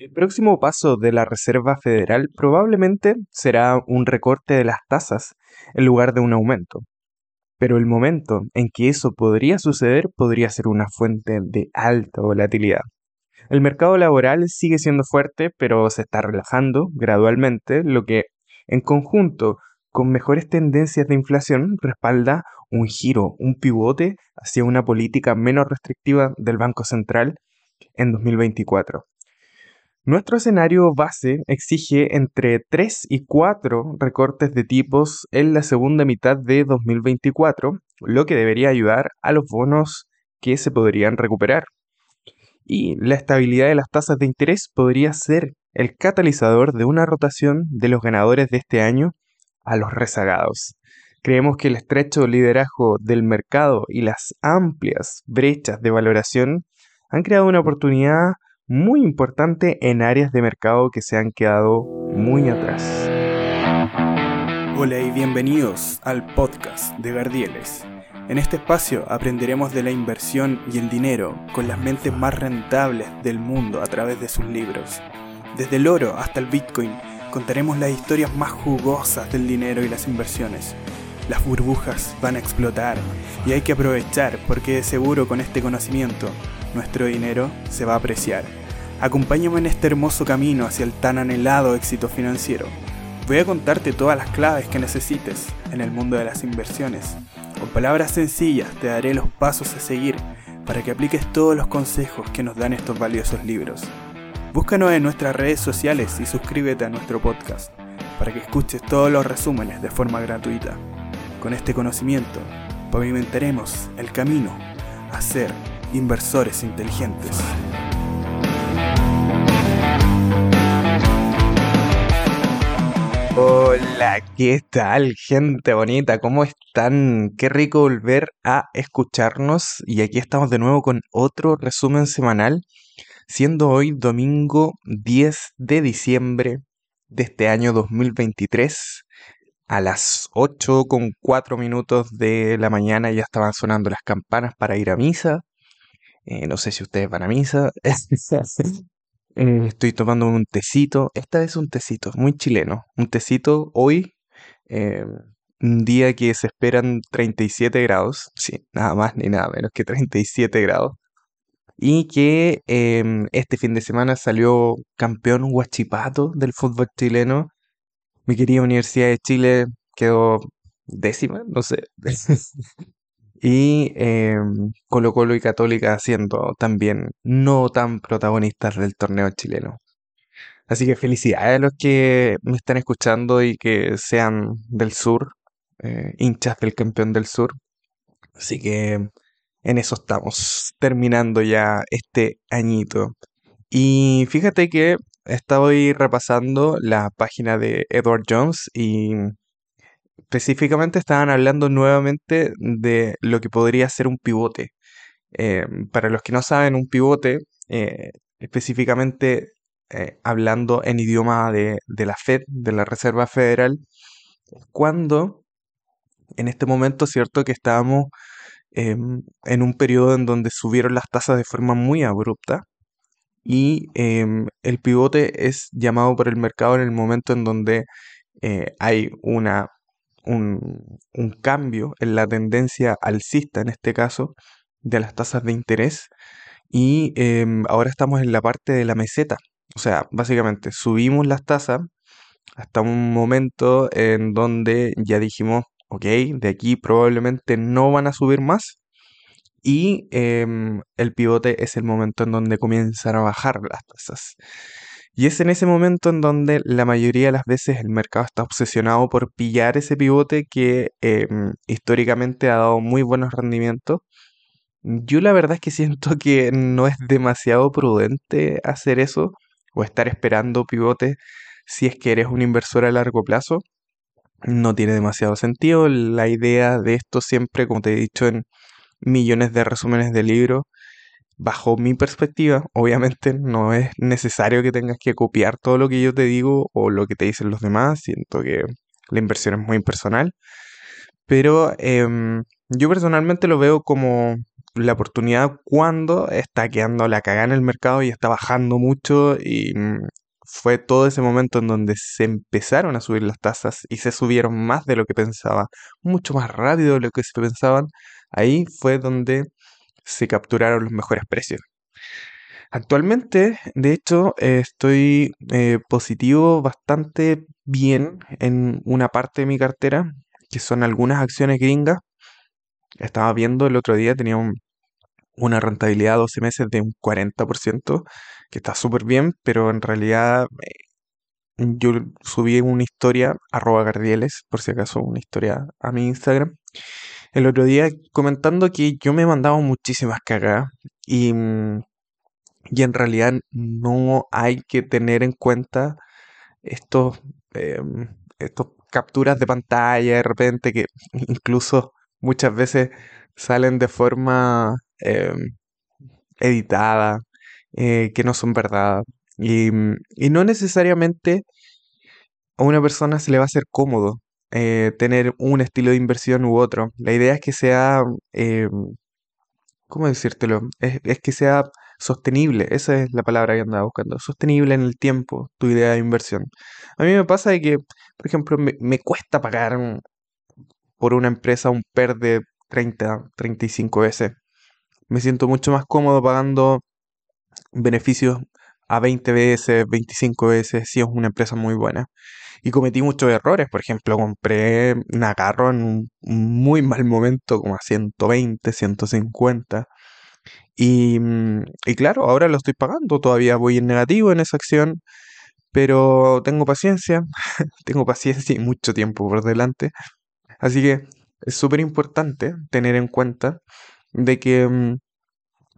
El próximo paso de la Reserva Federal probablemente será un recorte de las tasas en lugar de un aumento. Pero el momento en que eso podría suceder podría ser una fuente de alta volatilidad. El mercado laboral sigue siendo fuerte, pero se está relajando gradualmente, lo que en conjunto con mejores tendencias de inflación respalda un giro, un pivote hacia una política menos restrictiva del Banco Central en 2024. Nuestro escenario base exige entre 3 y 4 recortes de tipos en la segunda mitad de 2024, lo que debería ayudar a los bonos que se podrían recuperar. Y la estabilidad de las tasas de interés podría ser el catalizador de una rotación de los ganadores de este año a los rezagados. Creemos que el estrecho liderazgo del mercado y las amplias brechas de valoración han creado una oportunidad muy importante en áreas de mercado que se han quedado muy atrás. Hola y bienvenidos al podcast de Gardieles. En este espacio aprenderemos de la inversión y el dinero con las mentes más rentables del mundo a través de sus libros. Desde el oro hasta el Bitcoin contaremos las historias más jugosas del dinero y las inversiones. Las burbujas van a explotar y hay que aprovechar porque de seguro con este conocimiento nuestro dinero se va a apreciar. Acompáñame en este hermoso camino hacia el tan anhelado éxito financiero. Voy a contarte todas las claves que necesites en el mundo de las inversiones. Con palabras sencillas te daré los pasos a seguir para que apliques todos los consejos que nos dan estos valiosos libros. Búscanos en nuestras redes sociales y suscríbete a nuestro podcast para que escuches todos los resúmenes de forma gratuita. Con este conocimiento pavimentaremos el camino a ser inversores inteligentes. Hola, ¿qué tal, gente bonita? ¿Cómo están? Qué rico volver a escucharnos y aquí estamos de nuevo con otro resumen semanal, siendo hoy domingo 10 de diciembre de este año 2023. A las 8 con 4 minutos de la mañana ya estaban sonando las campanas para ir a misa. Eh, no sé si ustedes van a misa. Eh, estoy tomando un tecito. Esta vez un tecito, muy chileno. Un tecito hoy, eh, un día que se esperan 37 grados. Sí, nada más ni nada menos que 37 grados. Y que em, este fin de semana salió campeón Huachipato del fútbol chileno. Mi querida Universidad de Chile quedó décima, no sé. y em, Colo Colo y Católica siendo también no tan protagonistas del torneo chileno. Así que felicidades a los que me están escuchando y que sean del sur, eh, hinchas del campeón del sur. Así que en eso estamos, terminando ya este añito. Y fíjate que estoy repasando la página de Edward Jones y específicamente estaban hablando nuevamente de lo que podría ser un pivote. Eh, para los que no saben, un pivote, eh, específicamente eh, hablando en idioma de, la Fed, de la Reserva Federal, cuando en este momento, cierto, que estábamos em, en un periodo en donde subieron las tasas de forma muy abrupta y em, el pivote es llamado por el mercado en el momento en donde hay una un, cambio en la tendencia alcista, en este caso, de las tasas de interés. Y em, ahora estamos en la parte de la meseta. O sea, básicamente subimos las tasas hasta un momento en donde ya dijimos, ok, de aquí probablemente no van a subir más. Y em, el pivote es el momento en donde comienzan a bajar las tasas. Y es en ese momento en donde la mayoría de las veces el mercado está obsesionado por pillar ese pivote que em, históricamente ha dado muy buenos rendimientos. Yo la verdad es que siento que no es demasiado prudente hacer eso o estar esperando pivotes si es que eres un inversor a largo plazo. No tiene demasiado sentido. La idea de esto siempre, como te he dicho en millones de resúmenes de libros, bajo mi perspectiva, obviamente no es necesario que tengas que copiar todo lo que yo te digo o lo que te dicen los demás. Siento que la inversión es muy impersonal. Pero em, yo personalmente lo veo como la oportunidad cuando está quedando la cagada en el mercado y está bajando mucho y mm, fue todo ese momento en donde se empezaron a subir las tasas y se subieron más de lo que pensaba, mucho más rápido de lo que se pensaban. Ahí fue donde se capturaron los mejores precios. Actualmente, de hecho, estoy eh, positivo bastante bien en una parte de mi cartera, que son algunas acciones gringas. Estaba viendo el otro día, tenía una rentabilidad a 12 meses de un 40%, que está súper bien, pero en realidad eh, yo subí una historia, arroba Gardieles, por si acaso, una historia a mi Instagram, el otro día comentando que yo me he mandado muchísimas cagadas y, mm, y en realidad no hay que tener en cuenta estos, em, estos capturas de pantalla de repente que incluso muchas veces salen de forma em, editada, eh, que no son verdad. Y, y, no necesariamente a una persona se le va a hacer cómodo eh, tener un estilo de inversión u otro. La idea es que sea, em, ¿cómo decírtelo? Es, es que sea sostenible, esa es la palabra que andaba buscando, sostenible en el tiempo, tu idea de inversión. A mí me pasa de que, por ejemplo, me, cuesta pagar por una empresa un PER de 30, 35 veces. Me siento mucho más cómodo pagando beneficios a 20 veces, 25 veces, si es una empresa muy buena. Y cometí muchos errores, por ejemplo, compré Nagarro en un muy mal momento, como a 120, 150. Y, mm, y claro, ahora lo estoy pagando, todavía voy en negativo en esa acción, pero tengo paciencia, tengo paciencia y mucho tiempo por delante. Así que es súper importante tener en cuenta de que mm,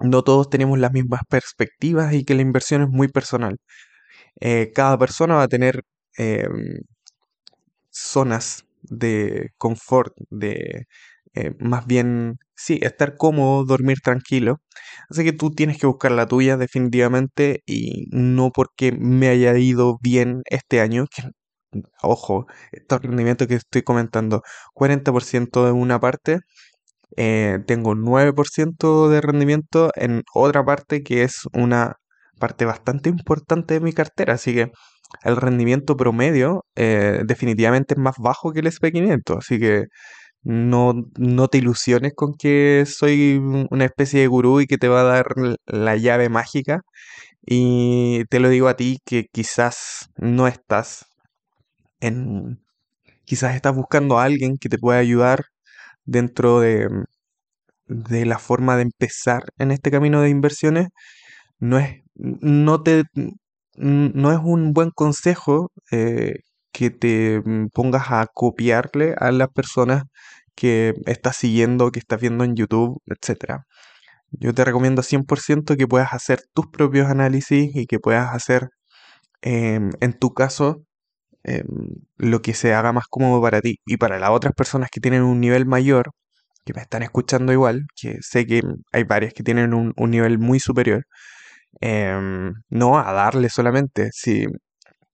no todos tenemos las mismas perspectivas y que la inversión es muy personal. Eh, cada persona va a tener em, zonas de confort, de eh, más bien, sí, estar cómodo, dormir tranquilo. Así que tú tienes que buscar la tuya definitivamente y no porque me haya ido bien este año, que, ojo, estos rendimientos que estoy comentando, 40% en una parte, eh, tengo 9% de rendimiento en otra parte que es una parte bastante importante de mi cartera, así que el rendimiento promedio eh, definitivamente es más bajo que el SP500, así que no, no te ilusiones con que soy una especie de gurú y que te va a dar la llave mágica. Y te lo digo a ti que quizás no estás en... Quizás estás buscando a alguien que te pueda ayudar dentro de, de la forma de empezar en este camino de inversiones. No es, no te, no es un buen consejo eh, que te pongas a copiarle a las personas que estás siguiendo, que estás viendo en YouTube, etc. Yo te recomiendo 100% que puedas hacer tus propios análisis y que puedas hacer, em, en tu caso, em, lo que se haga más cómodo para ti. Y para las otras personas que tienen un nivel mayor, que me están escuchando igual, que sé que hay varias que tienen un, nivel muy superior, em, no a darle solamente. Si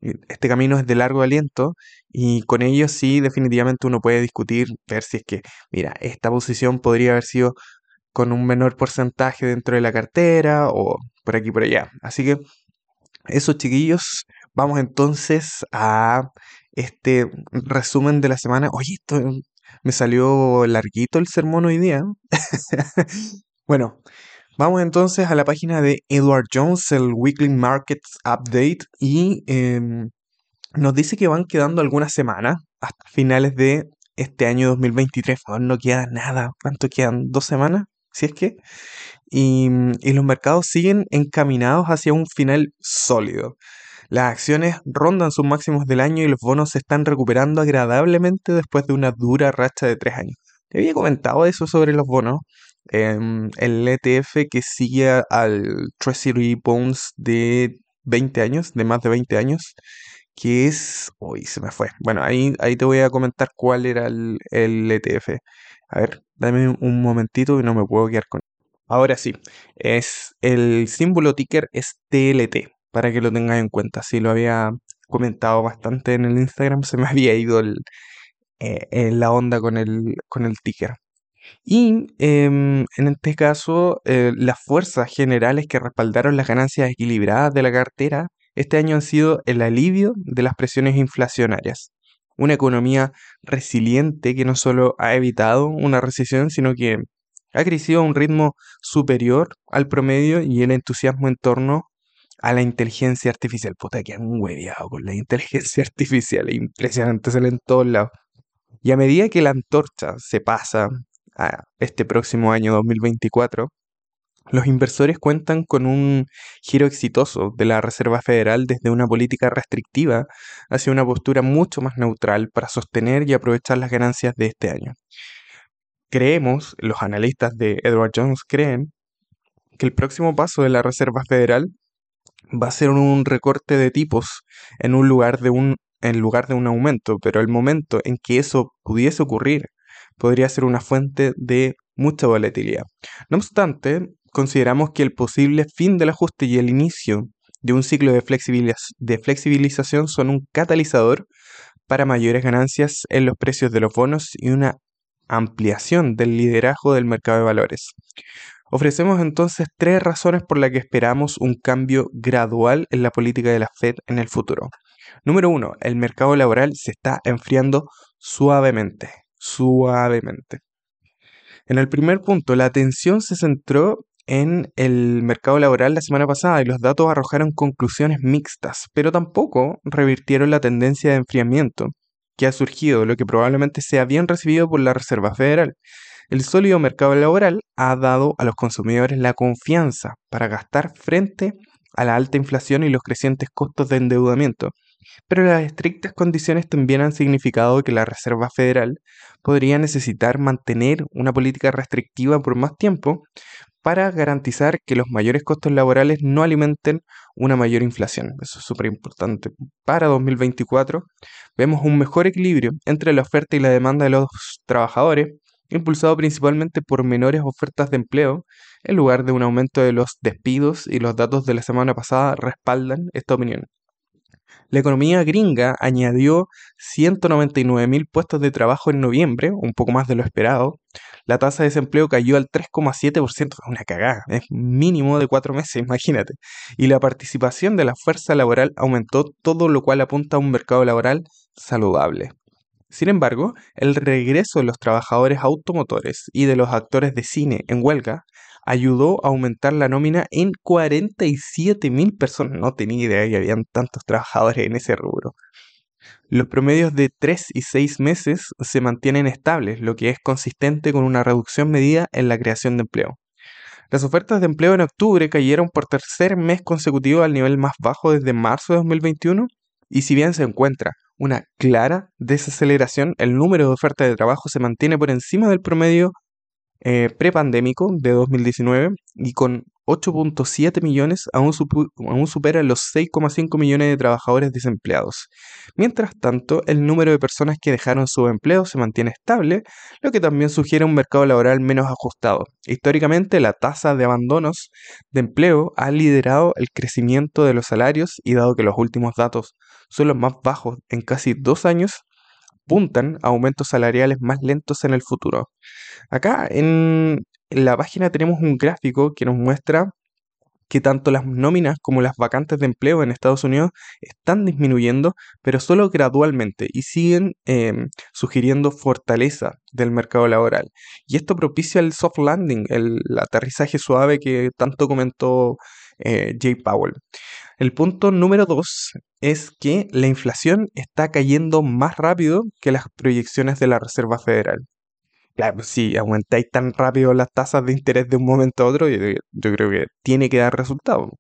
este camino es de largo aliento y con ello sí definitivamente uno puede discutir, ver si es que, mira, esta posición podría haber sido con un menor porcentaje dentro de la cartera o por aquí por allá. Así que eso chiquillos, vamos entonces a este resumen de la semana. Oye, esto me salió larguito el sermón hoy día. bueno, Vamos entonces a la página de Edward Jones, el Weekly Markets Update, y em, nos dice que van quedando algunas semanas hasta finales de este año 2023. No queda nada. ¿Cuánto quedan? ¿Dos semanas? Si es que. Y los mercados siguen encaminados hacia un final sólido. Las acciones rondan sus máximos del año y los bonos se están recuperando agradablemente después de una dura racha de tres años. Te había comentado eso sobre los bonos. Em, el ETF que sigue al Treasury Bonds de 20 años, de más de 20 años, que es... Uy, se me fue. Bueno, ahí, ahí te voy a comentar cuál era el, el ETF. A ver, dame un momentito y no me puedo quedar con... Ahora sí, es el símbolo ticker es TLT, para que lo tengas en cuenta. Si lo había comentado bastante en el Instagram, se me había ido el, eh, la onda con el, con el ticker. Y em, en este caso, eh, las fuerzas generales que respaldaron las ganancias equilibradas de la cartera este año han sido el alivio de las presiones inflacionarias. Una economía resiliente que no solo ha evitado una recesión, sino que ha crecido a un ritmo superior al promedio y el entusiasmo en torno a la inteligencia artificial. Puta, que han hueveado con la inteligencia artificial. Impresionante, sale en todos lados. Y a medida que la antorcha se pasa a este próximo año 2024, los inversores cuentan con un giro exitoso de la Reserva Federal desde una política restrictiva hacia una postura mucho más neutral para sostener y aprovechar las ganancias de este año. Creemos, los analistas de Edward Jones creen, que el próximo paso de la Reserva Federal va a ser un recorte de tipos en un lugar de un en lugar de un aumento, pero el momento en que eso pudiese ocurrir podría ser una fuente de mucha volatilidad. No obstante, consideramos que el posible fin del ajuste y el inicio de un ciclo de, de flexibilización son un catalizador para mayores ganancias en los precios de los bonos y una ampliación del liderazgo del mercado de valores. Ofrecemos entonces tres razones por las que esperamos un cambio gradual en la política de la Fed en el futuro. Número uno, el mercado laboral se está enfriando suavemente, suavemente. En el primer punto, la atención se centró en el mercado laboral la semana pasada y los datos arrojaron conclusiones mixtas, pero tampoco revirtieron la tendencia de enfriamiento que ha surgido, lo que probablemente sea bien recibido por la Reserva Federal. El sólido mercado laboral ha dado a los consumidores la confianza para gastar frente a la alta inflación y los crecientes costos de endeudamiento, pero las estrictas condiciones también han significado que la Reserva Federal podría necesitar mantener una política restrictiva por más tiempo para garantizar que los mayores costos laborales no alimenten una mayor inflación. Eso es súper importante. Para 2024 vemos un mejor equilibrio entre la oferta y la demanda de los trabajadores, impulsado principalmente por menores ofertas de empleo, en lugar de un aumento de los despidos y los datos de la semana pasada respaldan esta opinión. La economía gringa añadió 199.000 puestos de trabajo en noviembre, un poco más de lo esperado. La tasa de desempleo cayó al 3,7%, una cagada, es mínimo de cuatro meses, imagínate. Y la participación de la fuerza laboral aumentó, todo lo cual apunta a un mercado laboral saludable. Sin embargo, el regreso de los trabajadores automotores y de los actores de cine en huelga ayudó a aumentar la nómina en 47 mil personas. No tenía idea que habían tantos trabajadores en ese rubro. Los promedios de 3 y 6 meses se mantienen estables, lo que es consistente con una reducción medida en la creación de empleo. Las ofertas de empleo en octubre cayeron por tercer mes consecutivo al nivel más bajo desde marzo de 2021 y si bien se encuentra una clara desaceleración, el número de ofertas de trabajo se mantiene por encima del promedio eh, prepandémico de 2019 y con 8.7 millones aún, aún, supera los 6,5 millones de trabajadores desempleados. Mientras tanto, el número de personas que dejaron su empleo se mantiene estable, lo que también sugiere un mercado laboral menos ajustado. Históricamente, la tasa de abandonos de empleo ha liderado el crecimiento de los salarios y dado que los últimos datos son los más bajos en casi dos años, apuntan a aumentos salariales más lentos en el futuro. Acá en la página tenemos un gráfico que nos muestra que tanto las nóminas como las vacantes de empleo en Estados Unidos están disminuyendo, pero solo gradualmente y siguen em, sugiriendo fortaleza del mercado laboral. Y esto propicia el soft landing, el aterrizaje suave que tanto comentó eh, Jay Powell. El punto número dos es que la inflación está cayendo más rápido que las proyecciones de la Reserva Federal. Claro, si aumentáis tan rápido las tasas de interés de un momento a otro, yo, yo creo que tiene que dar resultado.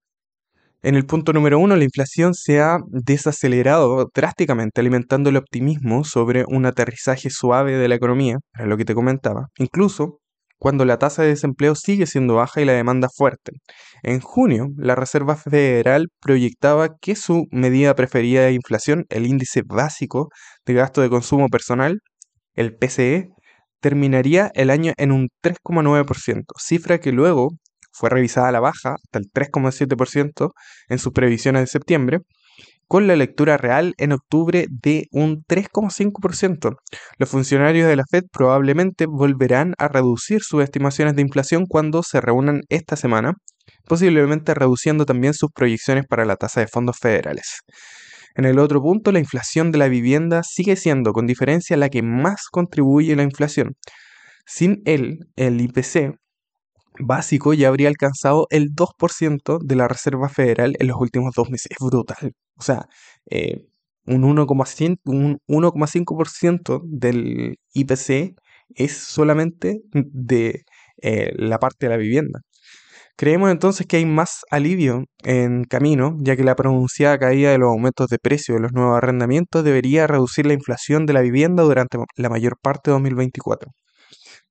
En el punto número uno, la inflación se ha desacelerado drásticamente, alimentando el optimismo sobre un aterrizaje suave de la economía, era lo que te comentaba. Incluso cuando la tasa de desempleo sigue siendo baja y la demanda fuerte. En junio, la Reserva Federal proyectaba que su medida preferida de inflación, el índice básico de gasto de consumo personal, el PCE, terminaría el año en un 3,9%, cifra que luego fue revisada a la baja hasta el 3,7% en sus previsiones de septiembre con la lectura real en octubre de un 3,5%. Los funcionarios de la Fed probablemente volverán a reducir sus estimaciones de inflación cuando se reúnan esta semana, posiblemente reduciendo también sus proyecciones para la tasa de fondos federales. En el otro punto, la inflación de la vivienda sigue siendo con diferencia la que más contribuye a la inflación. Sin él, el IPC básico ya habría alcanzado el 2% de la Reserva Federal en los últimos dos meses. Es brutal. O sea, eh, un 1,5% del IPC es solamente de eh, la parte de la vivienda. Creemos entonces que hay más alivio en camino, ya que la pronunciada caída de los aumentos de precio de los nuevos arrendamientos debería reducir la inflación de la vivienda durante la mayor parte de 2024.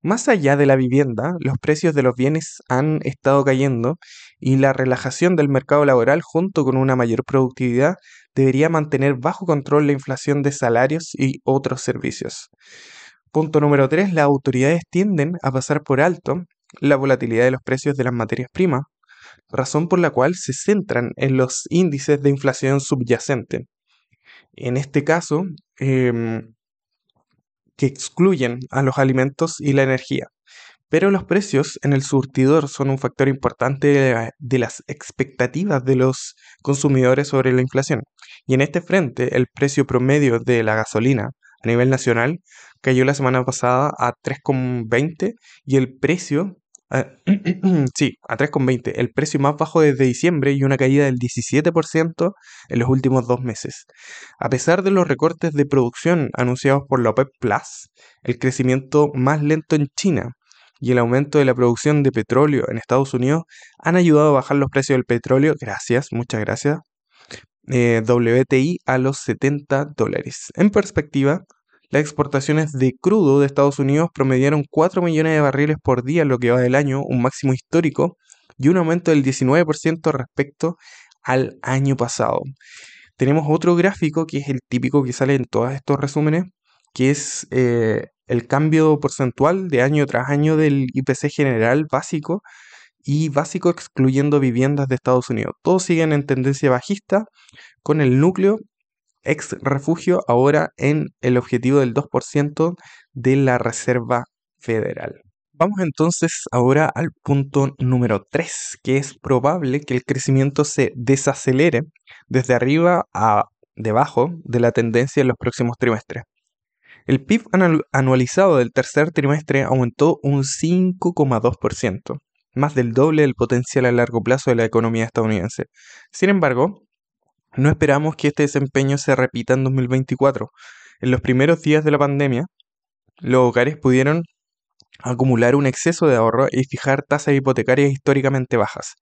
Más allá de la vivienda, los precios de los bienes han estado cayendo y la relajación del mercado laboral junto con una mayor productividad debería mantener bajo control la inflación de salarios y otros servicios. Punto número 3. Las autoridades tienden a pasar por alto la volatilidad de los precios de las materias primas, razón por la cual se centran en los índices de inflación subyacente. En este caso, em, que excluyen a los alimentos y la energía. Pero los precios en el surtidor son un factor importante de, las expectativas de los consumidores sobre la inflación. Y en este frente, el precio promedio de la gasolina a nivel nacional cayó la semana pasada a 3,20 y el precio, sí, a 3,20, el precio más bajo desde diciembre y una caída del 17% en los últimos dos meses. A pesar de los recortes de producción anunciados por la OPEP Plus, el crecimiento más lento en China y el aumento de la producción de petróleo en Estados Unidos han ayudado a bajar los precios del petróleo, gracias, muchas gracias, eh, WTI a los 70 dólares. En perspectiva, las exportaciones de crudo de Estados Unidos promediaron 4 millones de barriles por día en lo que va del año, un máximo histórico, y un aumento del 19% respecto al año pasado. Tenemos otro gráfico que es el típico que sale en todos estos resúmenes, que es eh, el cambio porcentual de año tras año del IPC general básico y básico excluyendo viviendas de Estados Unidos. Todos siguen en tendencia bajista con el núcleo ex refugio ahora en el objetivo del 2% de la Reserva Federal. Vamos entonces ahora al punto número 3, que es probable que el crecimiento se desacelere desde arriba a debajo de la tendencia en los próximos trimestres. El PIB anualizado del tercer trimestre aumentó un 5,2%, más del doble del potencial a largo plazo de la economía estadounidense. Sin embargo, no esperamos que este desempeño se repita en 2024. En los primeros días de la pandemia, los hogares pudieron acumular un exceso de ahorro y fijar tasas hipotecarias históricamente bajas.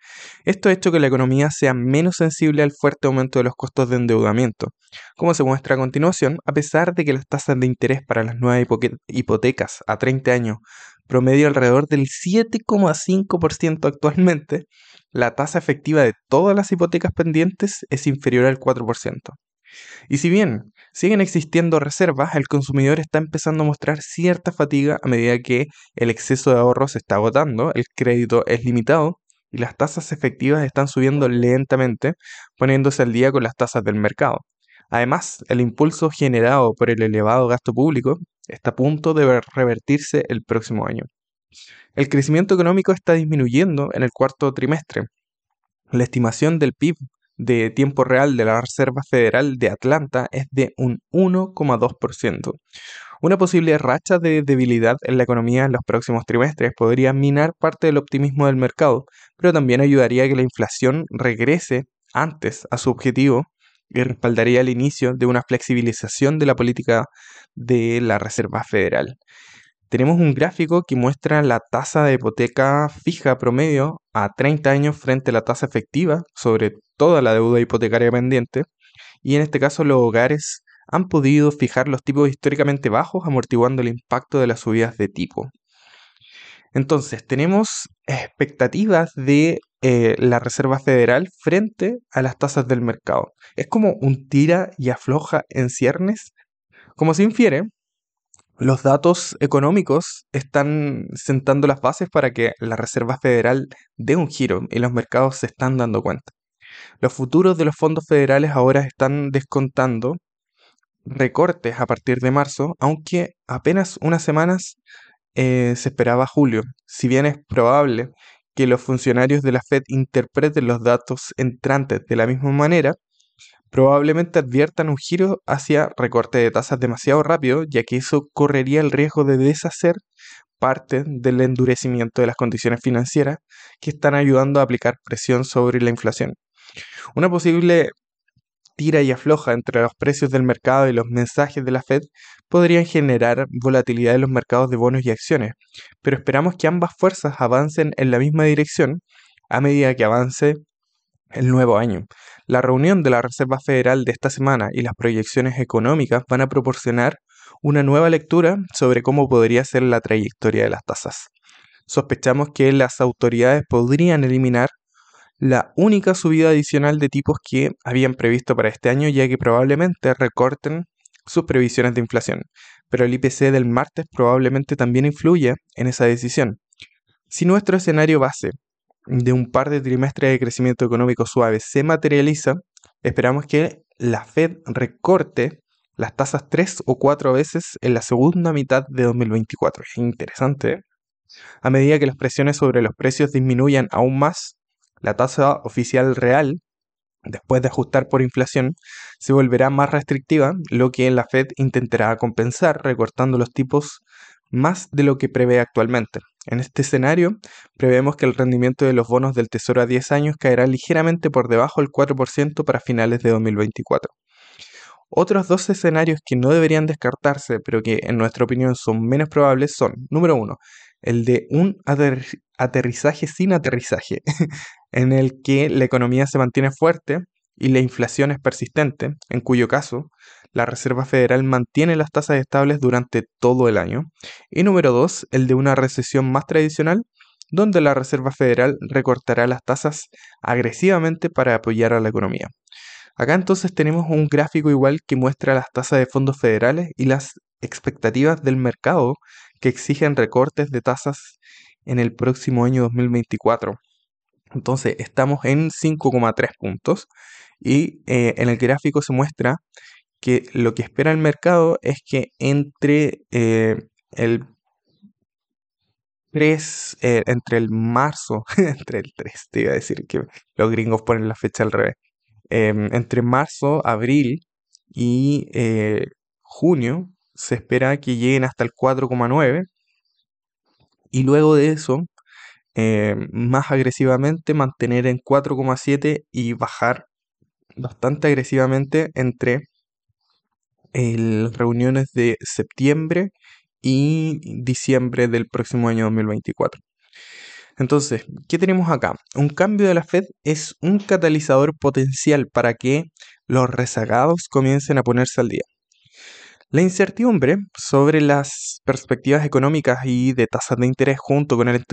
Esto ha hecho que la economía sea menos sensible al fuerte aumento de los costos de endeudamiento. Como se muestra a continuación, a pesar de que las tasas de interés para las nuevas hipotecas a 30 años promedio alrededor del 7,5% actualmente, la tasa efectiva de todas las hipotecas pendientes es inferior al 4%. Y si bien siguen existiendo reservas, el consumidor está empezando a mostrar cierta fatiga a medida que el exceso de ahorro se está agotando, el crédito es limitado y las tasas efectivas están subiendo lentamente, poniéndose al día con las tasas del mercado. Además, el impulso generado por el elevado gasto público está a punto de revertirse el próximo año. El crecimiento económico está disminuyendo en el cuarto trimestre. La estimación del PIB de tiempo real de la Reserva Federal de Atlanta es de un 1,2%. Una posible racha de debilidad en la economía en los próximos trimestres podría minar parte del optimismo del mercado, pero también ayudaría a que la inflación regrese antes a su objetivo y respaldaría el inicio de una flexibilización de la política de la Reserva Federal tenemos un gráfico que muestra la tasa de hipoteca fija promedio a 30 años frente a la tasa efectiva sobre toda la deuda hipotecaria pendiente. Y en este caso los hogares han podido fijar los tipos históricamente bajos amortiguando el impacto de las subidas de tipo. Entonces, tenemos expectativas de eh, la Reserva Federal frente a las tasas del mercado. Es como un tira y afloja en ciernes. Como se infiere, los datos económicos están sentando las bases para que la Reserva Federal dé un giro y los mercados se están dando cuenta. Los futuros de los fondos federales ahora están descontando recortes a partir de marzo, aunque apenas unas semanas eh, se esperaba julio. Si bien es probable que los funcionarios de la Fed interpreten los datos entrantes de la misma manera, probablemente adviertan un giro hacia recorte de tasas demasiado rápido, ya que eso correría el riesgo de deshacer parte del endurecimiento de las condiciones financieras que están ayudando a aplicar presión sobre la inflación. Una posible tira y afloja entre los precios del mercado y los mensajes de la Fed podrían generar volatilidad en los mercados de bonos y acciones, pero esperamos que ambas fuerzas avancen en la misma dirección a medida que avance el nuevo año. La reunión de la Reserva Federal de esta semana y las proyecciones económicas van a proporcionar una nueva lectura sobre cómo podría ser la trayectoria de las tasas. Sospechamos que las autoridades podrían eliminar la única subida adicional de tipos que habían previsto para este año, ya que probablemente recorten sus previsiones de inflación, pero el IPC del martes probablemente también influye en esa decisión. Si nuestro escenario base de un par de trimestres de crecimiento económico suave se materializa, esperamos que la Fed recorte las tasas tres o cuatro veces en la segunda mitad de 2024. Es interesante. ¿eh? A medida que las presiones sobre los precios disminuyan aún más, la tasa oficial real, después de ajustar por inflación, se volverá más restrictiva, lo que la Fed intentará compensar recortando los tipos más de lo que prevé actualmente. En este escenario, prevemos que el rendimiento de los bonos del Tesoro a 10 años caerá ligeramente por debajo del 4% para finales de 2024. Otros dos escenarios que no deberían descartarse, pero que en nuestra opinión son menos probables, son, número uno, el de un aterrizaje sin aterrizaje, en el que la economía se mantiene fuerte y la inflación es persistente, en cuyo caso la Reserva Federal mantiene las tasas estables durante todo el año. Y número dos, el de una recesión más tradicional, donde la Reserva Federal recortará las tasas agresivamente para apoyar a la economía. Acá entonces tenemos un gráfico igual que muestra las tasas de fondos federales y las expectativas del mercado que exigen recortes de tasas en el próximo año 2024. Entonces estamos en 5,3 puntos y eh, en el gráfico se muestra que lo que espera el mercado es que entre eh, el 3, eh, entre el marzo, entre el 3, te iba a decir que los gringos ponen la fecha al revés, em, entre marzo, abril y junio se espera que lleguen hasta el 4,9 y luego de eso más agresivamente mantener en 4,7 y bajar bastante agresivamente entre las reuniones de septiembre y diciembre del próximo año 2024. Entonces, ¿qué tenemos acá? Un cambio de la Fed es un catalizador potencial para que los rezagados comiencen a ponerse al día. La incertidumbre sobre las perspectivas económicas y de tasas de interés junto con el,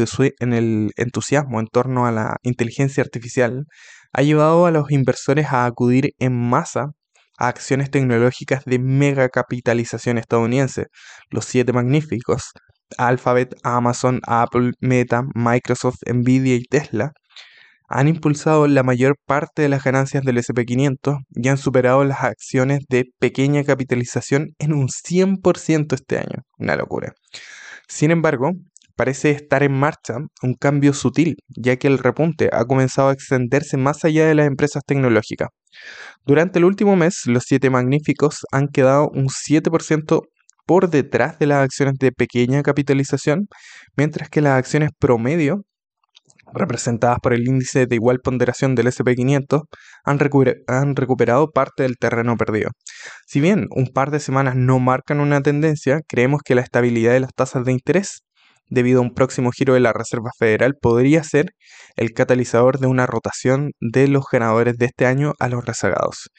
entusiasmo en torno a la inteligencia artificial ha llevado a los inversores a acudir en masa a acciones tecnológicas de mega capitalización estadounidense, los siete magníficos, Alphabet, Amazon, Apple, Meta, Microsoft, Nvidia y Tesla, han impulsado la mayor parte de las ganancias del SP500 y han superado las acciones de pequeña capitalización en un 100% este año. Una locura. Sin embargo, parece estar en marcha un cambio sutil, ya que el repunte ha comenzado a extenderse más allá de las empresas tecnológicas. Durante el último mes, los siete magníficos han quedado un 7% por detrás de las acciones de pequeña capitalización, mientras que las acciones promedio, representadas por el índice de igual ponderación del SP500, han, han, recuperado parte del terreno perdido. Si bien un par de semanas no marcan una tendencia, creemos que la estabilidad de las tasas de interés debido a un próximo giro de la Reserva Federal, podría ser el catalizador de una rotación de los ganadores de este año a los rezagados.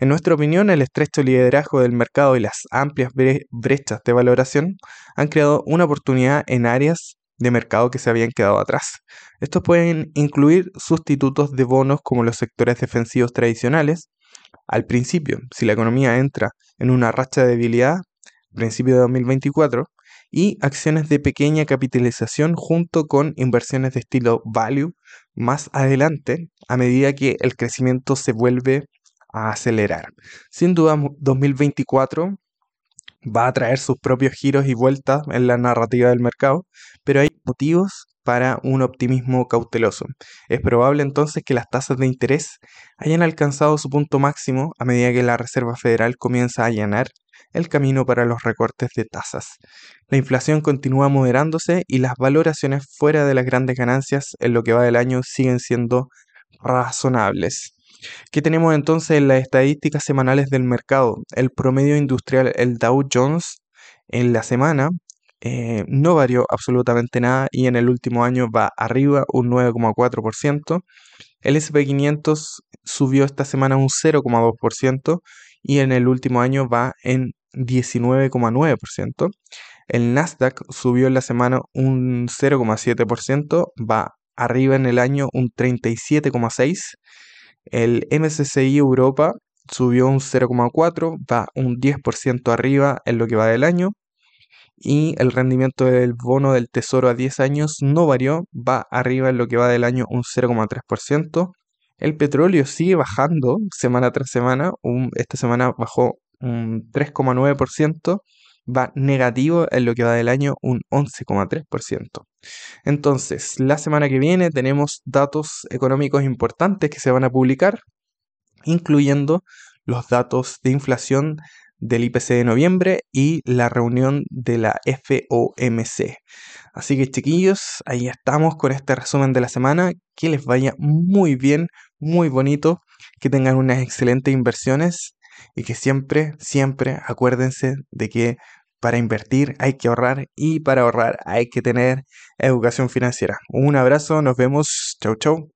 En nuestra opinión, el estrecho liderazgo del mercado y las amplias brechas de valoración han creado una oportunidad en áreas de mercado que se habían quedado atrás. Estos pueden incluir sustitutos de bonos como los sectores defensivos tradicionales. Al principio, si la economía entra en una racha de debilidad, principio de 2024, y acciones de pequeña capitalización junto con inversiones de estilo value más adelante a medida que el crecimiento se vuelve a acelerar. Sin duda 2024 va a traer sus propios giros y vueltas en la narrativa del mercado, pero hay motivos para un optimismo cauteloso. Es probable entonces que las tasas de interés hayan alcanzado su punto máximo a medida que la Reserva Federal comienza a allanar el camino para los recortes de tasas. La inflación continúa moderándose y las valoraciones fuera de las grandes ganancias en lo que va del año siguen siendo razonables. ¿Qué tenemos entonces en las estadísticas semanales del mercado? El promedio industrial, el Dow Jones, en la semana eh, no varió absolutamente nada y en el último año va arriba un 9,4%. El SP500 subió esta semana un 0,2% y en el último año va en 19,9%. El Nasdaq subió en la semana un 0,7%, va arriba en el año un 37,6%. El MSCI Europa subió un 0,4%, va un 10% arriba en lo que va del año. Y el rendimiento del bono del tesoro a 10 años no varió, va arriba en lo que va del año un 0,3%. El petróleo sigue bajando semana tras semana. esta semana bajó un 3,9%. Va negativo en lo que va del año un 11,3%. Entonces, la semana que viene tenemos datos económicos importantes que se van a publicar, incluyendo los datos de inflación del IPC de noviembre y la reunión de la FOMC. Así que chiquillos, ahí estamos con este resumen de la semana. Que les vaya muy bien, muy bonito, que tengan unas excelentes inversiones y que siempre, siempre acuérdense de que para invertir hay que ahorrar y para ahorrar hay que tener educación financiera. Un abrazo, nos vemos, chau chau.